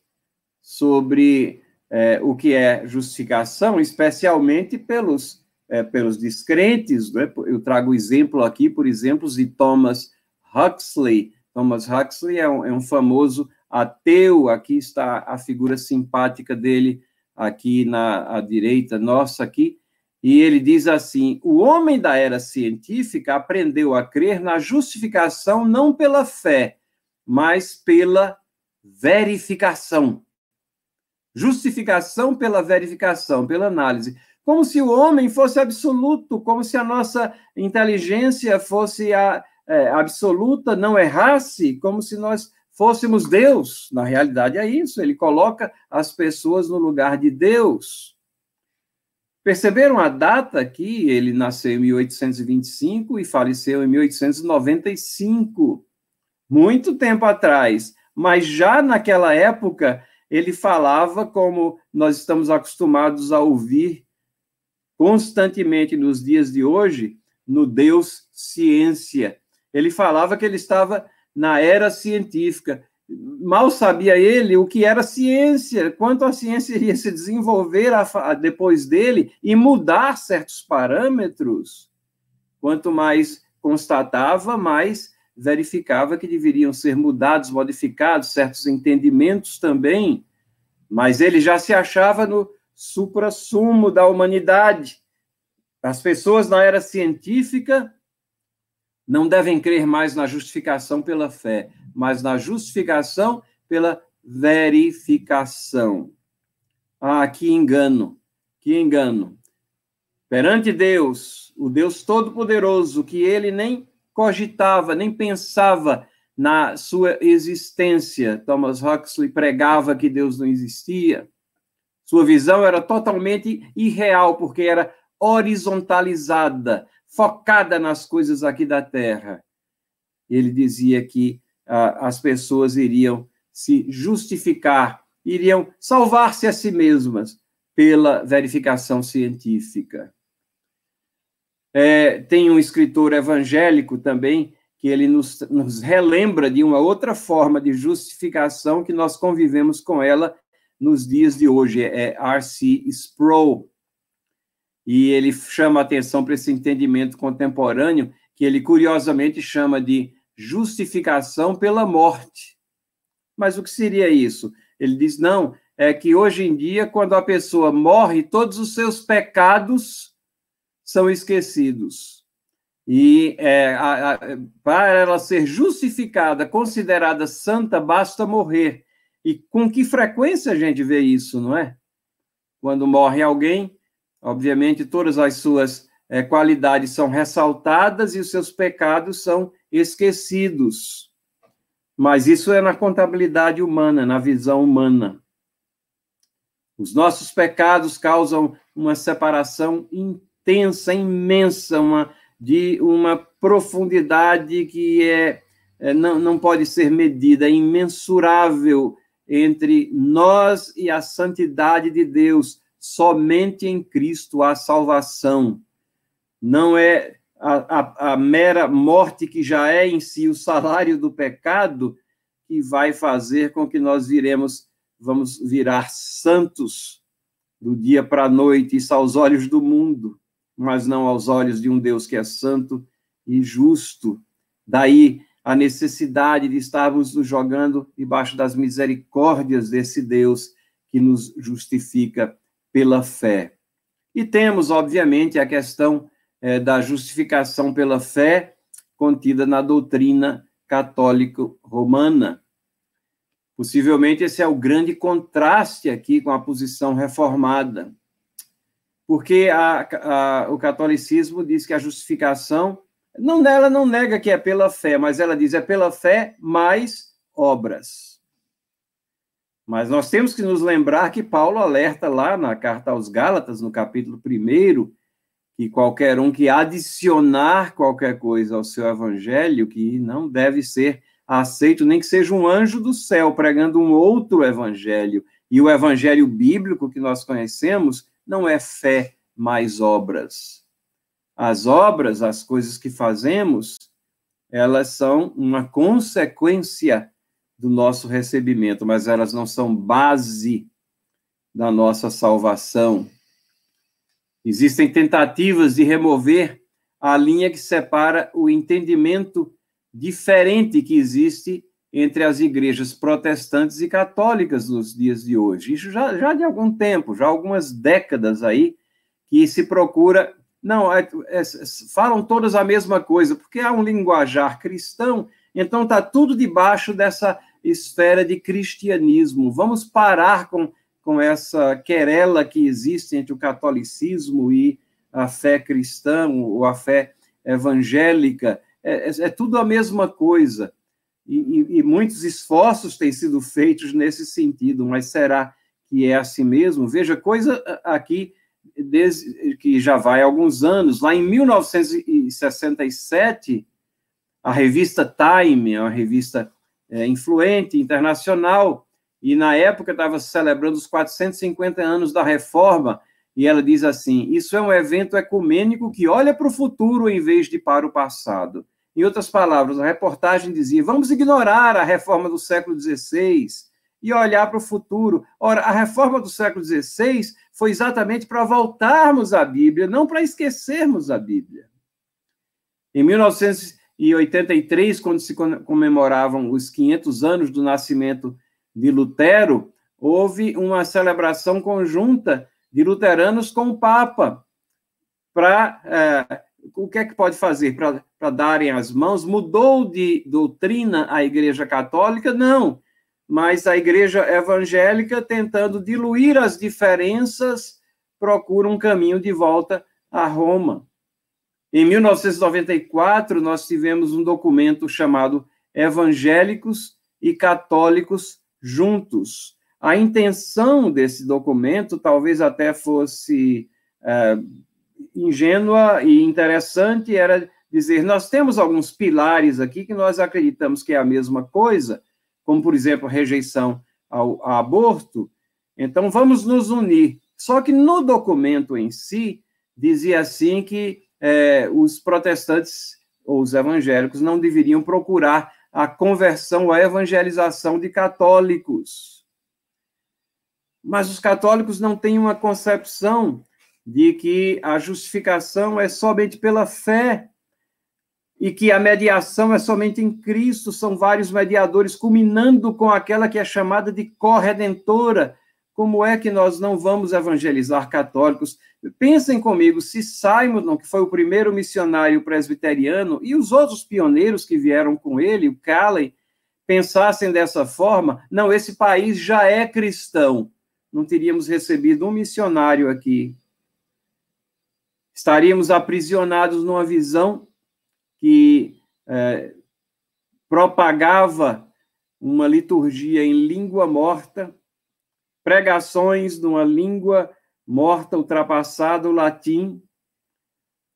sobre é, o que é justificação, especialmente pelos, é, pelos descrentes. Né? Eu trago exemplo aqui, por exemplo, de Thomas Huxley. Thomas Huxley é um, é um famoso ateu, aqui está a figura simpática dele, aqui na direita nossa aqui, e ele diz assim: o homem da era científica aprendeu a crer na justificação não pela fé, mas pela verificação. Justificação pela verificação, pela análise. como se o homem fosse absoluto, como se a nossa inteligência fosse a, é, absoluta, não errasse, como se nós fôssemos Deus. Na realidade, é isso. Ele coloca as pessoas no lugar de Deus. Perceberam a data aqui? Ele nasceu em 1825 e faleceu em 1895, muito tempo atrás. Mas já naquela época, ele falava como nós estamos acostumados a ouvir constantemente nos dias de hoje, no Deus ciência. Ele falava que ele estava na era científica. Mal sabia ele o que era ciência, quanto a ciência iria se desenvolver a, depois dele e mudar certos parâmetros. Quanto mais constatava, mais verificava que deveriam ser mudados, modificados certos entendimentos também. Mas ele já se achava no supra-sumo da humanidade. As pessoas na era científica não devem crer mais na justificação pela fé, mas na justificação pela verificação. Ah, que engano, que engano. Perante Deus, o Deus Todo-Poderoso, que ele nem cogitava, nem pensava na sua existência. Thomas Huxley pregava que Deus não existia. Sua visão era totalmente irreal, porque era horizontalizada, focada nas coisas aqui da terra. Ele dizia que ah, as pessoas iriam se justificar, iriam salvar-se a si mesmas pela verificação científica. É, tem um escritor evangélico também que ele nos, nos relembra de uma outra forma de justificação que nós convivemos com ela nos dias de hoje, é R.C. Sproul. E ele chama atenção para esse entendimento contemporâneo, que ele curiosamente chama de justificação pela morte. Mas o que seria isso? Ele diz: não, é que hoje em dia, quando a pessoa morre, todos os seus pecados são esquecidos. E é, a, a, para ela ser justificada, considerada santa, basta morrer. E com que frequência a gente vê isso, não é? Quando morre alguém, obviamente todas as suas é, qualidades são ressaltadas e os seus pecados são esquecidos. Mas isso é na contabilidade humana, na visão humana. Os nossos pecados causam uma separação intensa, imensa, uma, de uma profundidade que é, é não, não pode ser medida, é imensurável entre nós e a santidade de Deus. Somente em Cristo há salvação. Não é a, a, a, mera morte que já é em si o salário do pecado que vai fazer com que nós viremos, vamos virar santos do dia para a noite, isso aos olhos do mundo, mas não aos olhos de um Deus que é santo e justo. Daí a necessidade de estarmos nos jogando debaixo das misericórdias desse Deus que nos justifica pela fé. E temos, obviamente, a questão é, da justificação pela fé contida na doutrina católico-romana. Possivelmente esse é o grande contraste aqui com a posição reformada, porque a, a, o catolicismo diz que a justificação não, ela não nega que é pela fé, mas ela diz é pela fé mais obras. Mas nós temos que nos lembrar que Paulo alerta lá na carta aos Gálatas, no capítulo 1, que qualquer um que adicionar qualquer coisa ao seu evangelho, que não deve ser aceito, nem que seja um anjo do céu pregando um outro evangelho. E o evangelho bíblico que nós conhecemos não é fé mais obras. As obras, as coisas que fazemos, elas são uma consequência do nosso recebimento, mas elas não são base da nossa salvação. Existem tentativas de remover a linha que separa o entendimento diferente que existe entre as igrejas protestantes e católicas nos dias de hoje. Isso já, já de algum tempo, já algumas décadas aí, que se procura não, é, é, falam todas a mesma coisa, porque há um linguajar cristão, então está tudo debaixo dessa esfera de cristianismo. Vamos parar com, com essa querela que existe entre o catolicismo e a fé cristã ou a fé evangélica. É, é, é tudo a mesma coisa. E, e, muitos esforços têm sido feitos nesse sentido, mas será que é assim mesmo? Veja, coisa aqui desde que já vai alguns anos. Lá em 1967, a revista Time, uma revista é, influente, internacional, e na época estava celebrando os 450 anos da reforma, e ela diz assim: Isso é um evento ecumênico que olha para o futuro em vez de para o passado. Em outras palavras, a reportagem dizia: vamos ignorar a reforma do século XVI e olhar para o futuro. Ora, a reforma do século XVI foi exatamente para voltarmos à Bíblia, não para esquecermos a Bíblia. Em 1983, quando se comemoravam os 500 anos do nascimento de Lutero, houve uma celebração conjunta de luteranos com o Papa. Para é, o que é que pode fazer para darem as mãos? Mudou de doutrina a Igreja Católica? Não, mas a Igreja Evangélica, tentando diluir as diferenças, procura um caminho de volta a Roma. Em 1994, nós tivemos um documento chamado Evangélicos e Católicos juntos. A intenção desse documento talvez até fosse é, ingênua e interessante, era dizer: nós temos alguns pilares aqui que nós acreditamos que é a mesma coisa, como, por exemplo, rejeição ao, ao aborto, então vamos nos unir. Só que no documento em si, dizia assim que é, os protestantes ou os evangélicos não deveriam procurar a conversão, a evangelização de católicos. Mas os católicos não têm uma concepção de que a justificação é somente pela fé e que a mediação é somente em Cristo, são vários mediadores, culminando com aquela que é chamada de corredentora, como é que nós não vamos evangelizar católicos? Pensem comigo, se Simon, que foi o primeiro missionário presbiteriano, e os outros pioneiros que vieram com ele, o Calley, pensassem dessa forma, não, esse país já é cristão, não teríamos recebido um missionário aqui. Estaríamos aprisionados numa visão que é, propagava uma liturgia em língua morta, pregações numa língua morta, ultrapassada, o latim,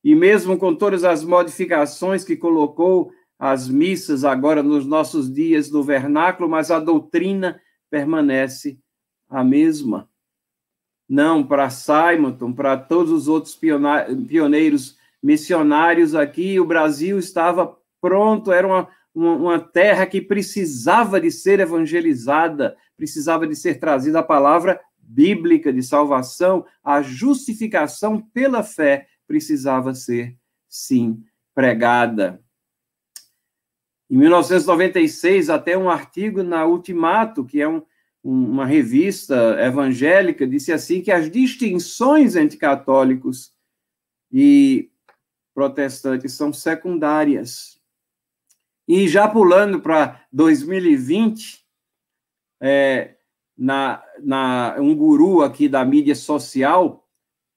e mesmo com todas as modificações que colocou as missas agora nos nossos dias no vernáculo, mas a doutrina permanece a mesma. Não, para Simonton, para todos os outros pioneiros missionários aqui, o Brasil estava pronto, era uma, uma, uma terra que precisava de ser evangelizada, precisava de ser trazida a palavra bíblica de salvação, a justificação pela fé precisava ser, sim, pregada. Em 1996, até um artigo na Ultimato, que é um, uma revista evangélica, disse assim que as distinções entre católicos e protestantes são secundárias. E já pulando para 2020, é, na, na, um guru aqui da mídia social,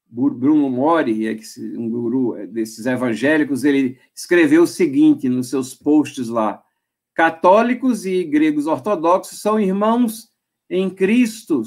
Bruno Mori, é um guru desses evangélicos, ele escreveu o seguinte nos seus posts lá: católicos e gregos ortodoxos são irmãos em Cristo.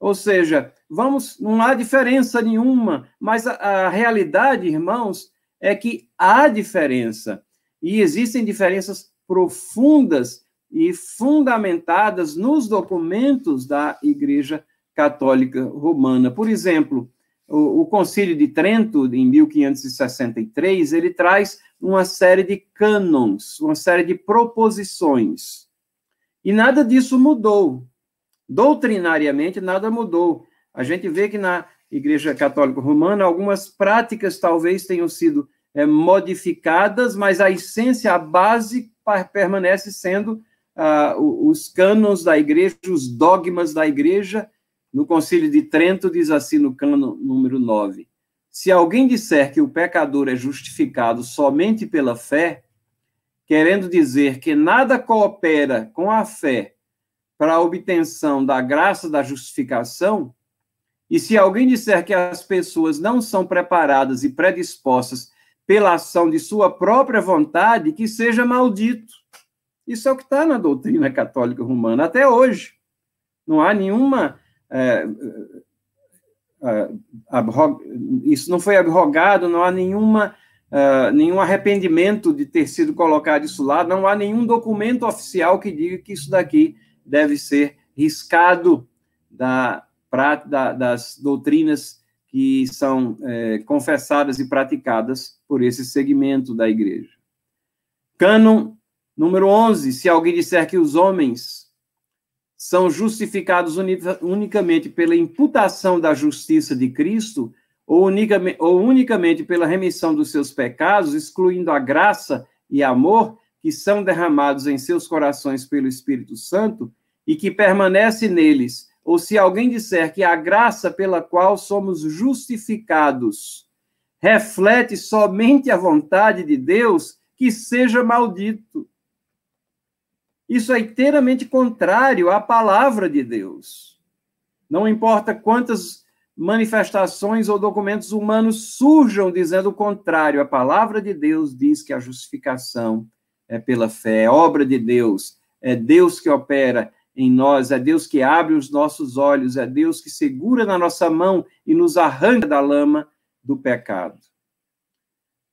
Ou seja, vamos, não há diferença nenhuma, mas a, a realidade, irmãos, é que há diferença. E existem diferenças profundas e fundamentadas nos documentos da Igreja Católica Romana. Por exemplo, o, o Concílio de Trento, em 1563, ele traz uma série de cânons, uma série de proposições. E nada disso mudou. Doutrinariamente, nada mudou. A gente vê que na Igreja Católica Romana, algumas práticas talvez tenham sido é, modificadas, mas a essência, a base permanece sendo ah, os cânones da igreja, os dogmas da igreja. No Concílio de Trento diz assim no cano número 9: Se alguém disser que o pecador é justificado somente pela fé, querendo dizer que nada coopera com a fé para a obtenção da graça da justificação, e se alguém disser que as pessoas não são preparadas e predispostas pela ação de sua própria vontade, que seja maldito. Isso é o que está na doutrina católica romana até hoje. Não há nenhuma. É, é, isso não foi abrogado, não há nenhuma, é, nenhum arrependimento de ter sido colocado isso lá, não há nenhum documento oficial que diga que isso daqui deve ser riscado da, da, das doutrinas que são é, confessadas e praticadas por esse segmento da igreja. Cânon número 11. Se alguém disser que os homens são justificados unicamente pela imputação da justiça de Cristo, ou unicamente, ou unicamente pela remissão dos seus pecados, excluindo a graça e amor que são derramados em seus corações pelo Espírito Santo e que permanece neles ou se alguém disser que a graça pela qual somos justificados reflete somente a vontade de Deus, que seja maldito. Isso é inteiramente contrário à palavra de Deus. Não importa quantas manifestações ou documentos humanos surjam dizendo o contrário, a palavra de Deus diz que a justificação é pela fé, é obra de Deus, é Deus que opera, em nós, é Deus que abre os nossos olhos, é Deus que segura na nossa mão e nos arranca da lama do pecado.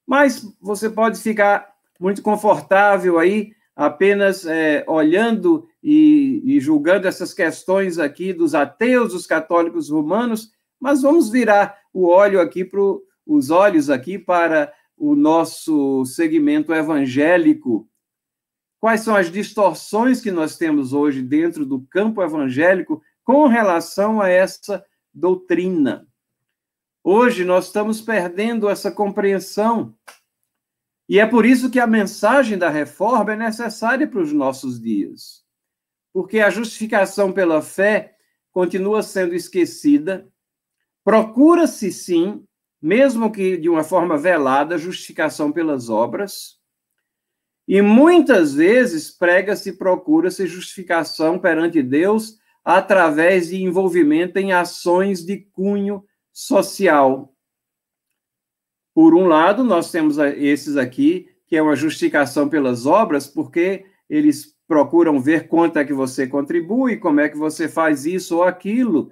Mas você pode ficar muito confortável aí, apenas é, olhando e, e julgando essas questões aqui dos ateus, dos católicos romanos, mas vamos virar o olho aqui para os olhos aqui para o nosso segmento evangélico quais são as distorções que nós temos hoje dentro do campo evangélico com relação a essa doutrina. Hoje nós estamos perdendo essa compreensão. E é por isso que a mensagem da reforma é necessária para os nossos dias. Porque a justificação pela fé continua sendo esquecida. Procura-se, sim, mesmo que de uma forma velada, justificação pelas obras. E muitas vezes prega-se e procura-se justificação perante Deus através de envolvimento em ações de cunho social. Por um lado, nós temos esses aqui, que é uma justificação pelas obras, porque eles procuram ver quanto é que você contribui, como é que você faz isso ou aquilo,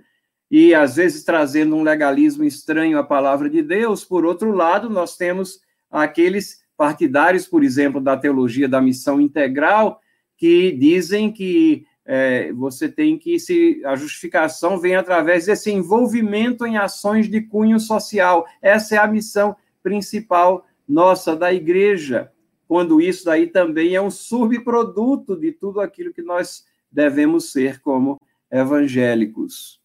e às vezes trazendo um legalismo estranho à palavra de Deus. Por outro lado, nós temos aqueles partidários, por exemplo, da teologia da missão integral, que dizem que é, você tem que se a justificação vem através desse envolvimento em ações de cunho social. Essa é a missão principal nossa da igreja. Quando isso daí também é um subproduto de tudo aquilo que nós devemos ser como evangélicos.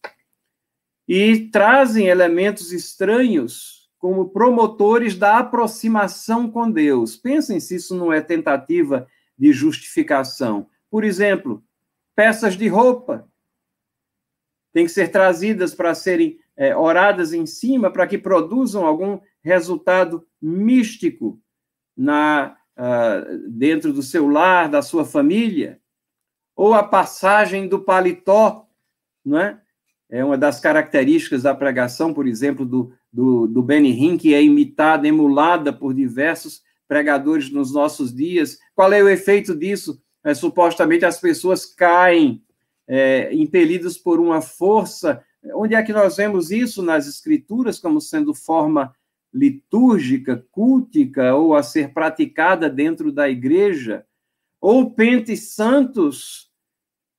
E trazem elementos estranhos como promotores da aproximação com Deus. Pensem se isso não é tentativa de justificação. Por exemplo, peças de roupa têm que ser trazidas para serem é, oradas em cima para que produzam algum resultado místico na uh, dentro do seu lar, da sua família, ou a passagem do paletó, não é? É uma das características da pregação, por exemplo, do, do, do Benny Hinn, que é imitada, emulada por diversos pregadores nos nossos dias. Qual é o efeito disso? É, supostamente as pessoas caem, é, impelidas por uma força. Onde é que nós vemos isso nas Escrituras como sendo forma litúrgica, cultica, ou a ser praticada dentro da igreja? Ou pentes santos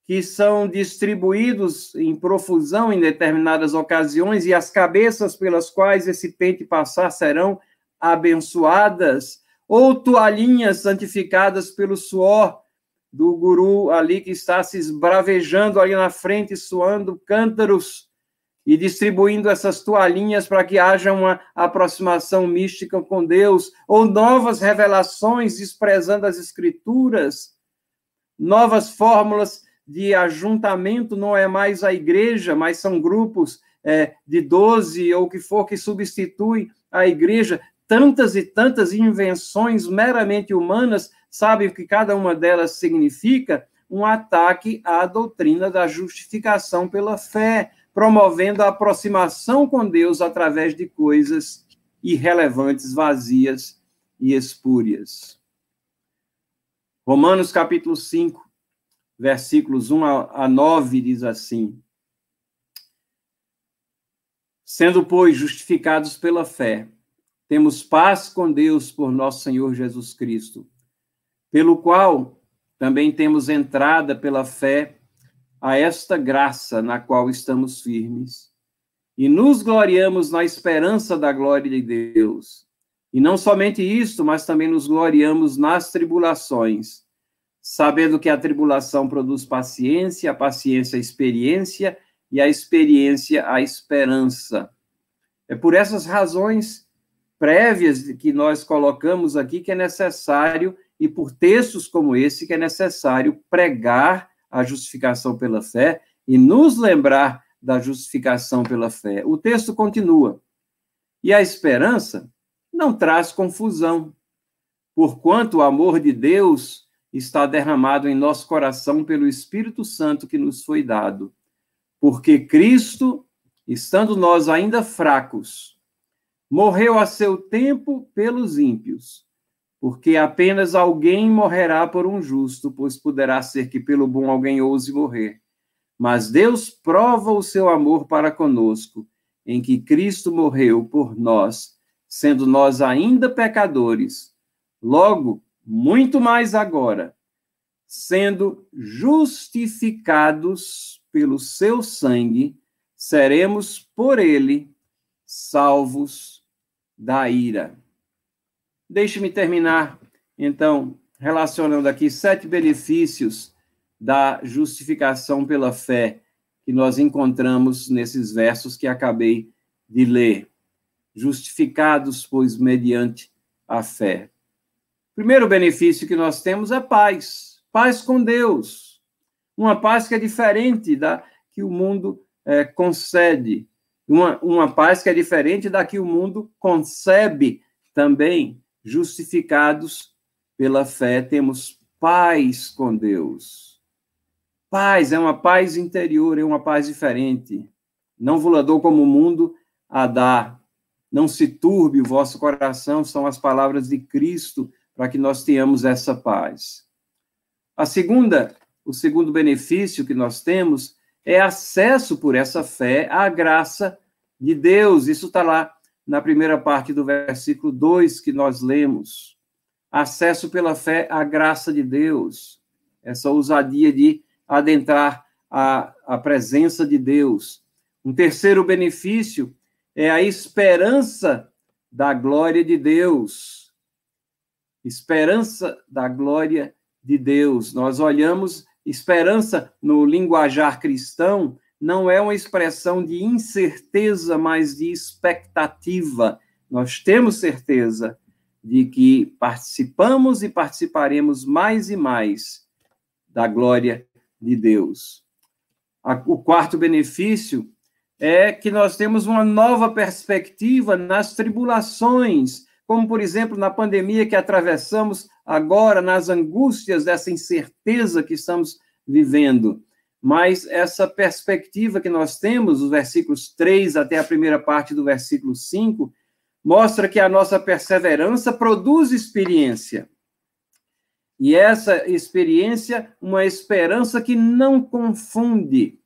que são distribuídos em profusão em determinadas ocasiões e as cabeças pelas quais esse pente passar serão abençoadas, ou toalhinhas santificadas pelo suor do guru ali que está se esbravejando ali na frente, suando cântaros e distribuindo essas toalhinhas para que haja uma aproximação mística com Deus, ou novas revelações desprezando as escrituras, novas fórmulas de ajuntamento não é mais a igreja, mas são grupos é, de 12 ou o que for que substitui a igreja. Tantas e tantas invenções meramente humanas, sabe o que cada uma delas significa? um ataque à doutrina da justificação pela fé, promovendo a aproximação com Deus através de coisas irrelevantes, vazias e espúrias. Romanos capítulo 5, versículos 1 a 9 diz assim: Sendo, pois, justificados pela fé, temos paz com Deus por nosso Senhor Jesus Cristo, pelo qual também temos entrada pela fé a esta graça na qual estamos firmes e nos gloriamos na esperança da glória de Deus. E não somente isto, mas também nos gloriamos nas tribulações, sabendo que a tribulação produz paciência, a paciência a experiência e a experiência a esperança. É por essas razões prévias que nós colocamos aqui que é necessário e por textos como esse que é necessário pregar a justificação pela fé e nos lembrar da justificação pela fé. O texto continua. E a esperança não traz confusão, porquanto o amor de Deus está derramado em nosso coração pelo Espírito Santo que nos foi dado. Porque Cristo, estando nós ainda fracos, morreu a seu tempo pelos ímpios. Porque apenas alguém morrerá por um justo, pois poderá ser que pelo bom alguém ouse morrer. Mas Deus prova o seu amor para conosco, em que Cristo morreu por nós, sendo nós ainda pecadores. Logo, muito mais agora, sendo justificados pelo seu sangue, seremos por ele salvos da ira. Deixe-me terminar, então, relacionando aqui sete benefícios da justificação pela fé que nós encontramos nesses versos que acabei de ler. Justificados, pois, mediante a fé. Primeiro benefício que nós temos é paz, paz com Deus. Uma paz que é diferente da que o mundo é, concede, uma, uma paz que é diferente da que o mundo concebe também. Justificados pela fé, temos paz com Deus. Paz é uma paz interior, é uma paz diferente. Não volador como o mundo a dar. Não se turbe o vosso coração, são as palavras de Cristo para que nós tenhamos essa paz. A segunda, o segundo benefício que nós temos é acesso por essa fé à graça de Deus. Isso está lá na primeira parte do versículo 2 que nós lemos. Acesso pela fé à graça de Deus. Essa ousadia de adentrar a, a presença de Deus. Um terceiro benefício é a esperança da glória de Deus. Esperança da glória de Deus. Nós olhamos esperança no linguajar cristão não é uma expressão de incerteza, mas de expectativa. Nós temos certeza de que participamos e participaremos mais e mais da glória de Deus. O quarto benefício é que nós temos uma nova perspectiva nas tribulações, como, por exemplo, na pandemia que atravessamos agora, nas angústias dessa incerteza que estamos vivendo. Mas essa perspectiva que nós temos, os versículos 3 até a primeira parte do versículo 5, mostra que a nossa perseverança produz experiência. E essa experiência, uma esperança que não confunde.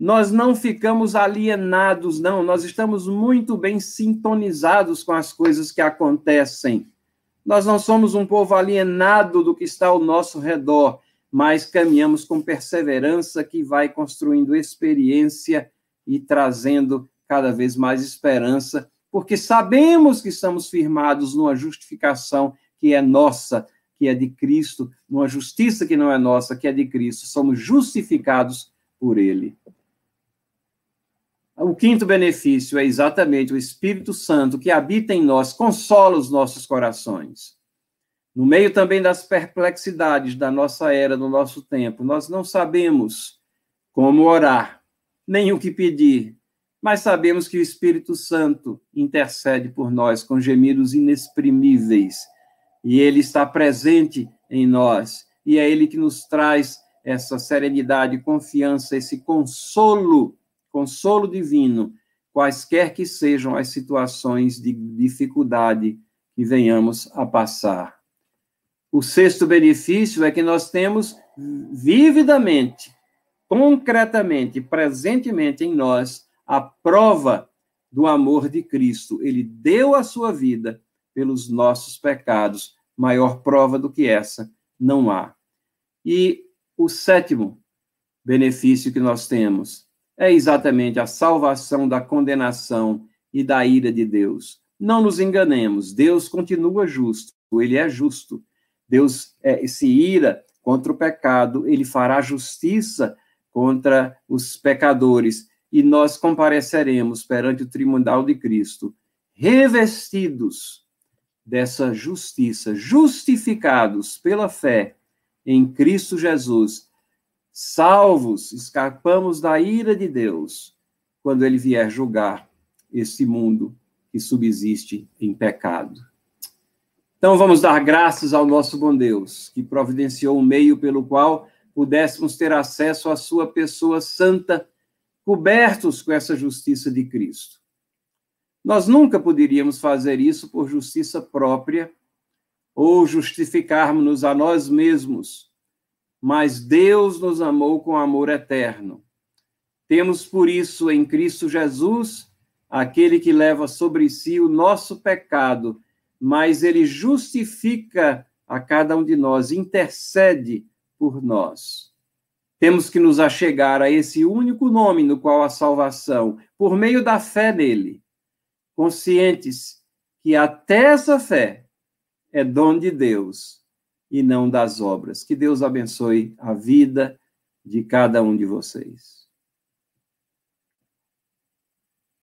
Nós não ficamos alienados, não, nós estamos muito bem sintonizados com as coisas que acontecem. Nós não somos um povo alienado do que está ao nosso redor, mas caminhamos com perseverança que vai construindo experiência e trazendo cada vez mais esperança, porque sabemos que estamos firmados numa justificação que é nossa, que é de Cristo, numa justiça que não é nossa, que é de Cristo. Somos justificados por Ele. O quinto benefício é exatamente o Espírito Santo que habita em nós, consola os nossos corações. No meio também das perplexidades da nossa era, do nosso tempo, nós não sabemos como orar, nem o que pedir, mas sabemos que o Espírito Santo intercede por nós com gemidos inexprimíveis e ele está presente em nós e é Ele que nos traz essa serenidade, confiança, esse consolo, consolo divino, quaisquer que sejam as situações de dificuldade que venhamos a passar. O sexto benefício é que nós temos vividamente, concretamente, presentemente em nós, a prova do amor de Cristo. Ele deu a sua vida pelos nossos pecados. Maior prova do que essa não há. E o sétimo benefício que nós temos é exatamente a salvação da condenação e da ira de Deus. Não nos enganemos, Deus continua justo, ele é justo. Deus é, se ira contra o pecado, ele fará justiça contra os pecadores e nós compareceremos perante o tribunal de Cristo, revestidos dessa justiça, justificados pela fé em Cristo Jesus, salvos, escapamos da ira de Deus quando ele vier julgar este mundo que subsiste em pecado. Então vamos dar graças ao nosso bom Deus, que providenciou um meio pelo qual pudéssemos ter acesso à sua pessoa santa, cobertos com essa justiça de Cristo. Nós nunca poderíamos fazer isso por justiça própria ou justificarmos-nos a nós mesmos, mas Deus nos amou com amor eterno. Temos por isso em Cristo Jesus aquele que leva sobre si o nosso pecado, mas ele justifica a cada um de nós, intercede por nós. Temos que nos achegar a esse único nome no qual a salvação, por meio da fé nele, conscientes que até essa fé é dom de Deus e não das obras. Que Deus abençoe a vida de cada um de vocês.